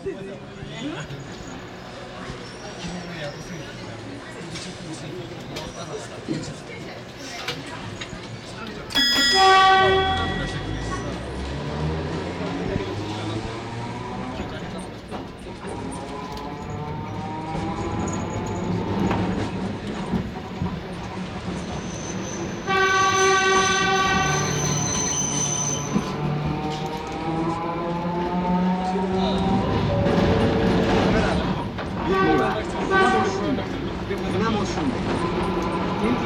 Thank you.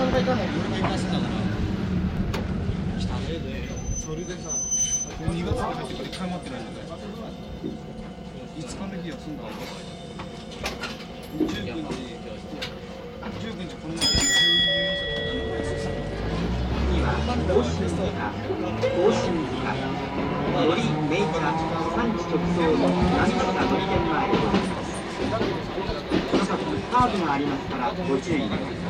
それかなり俺がいまから来たねでそれでさ月に入ってから1回待ってないんだから日の日休んだ19日19日この前甲メー甲のーブがありますからご注意ください。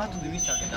あとで見せてあげて、明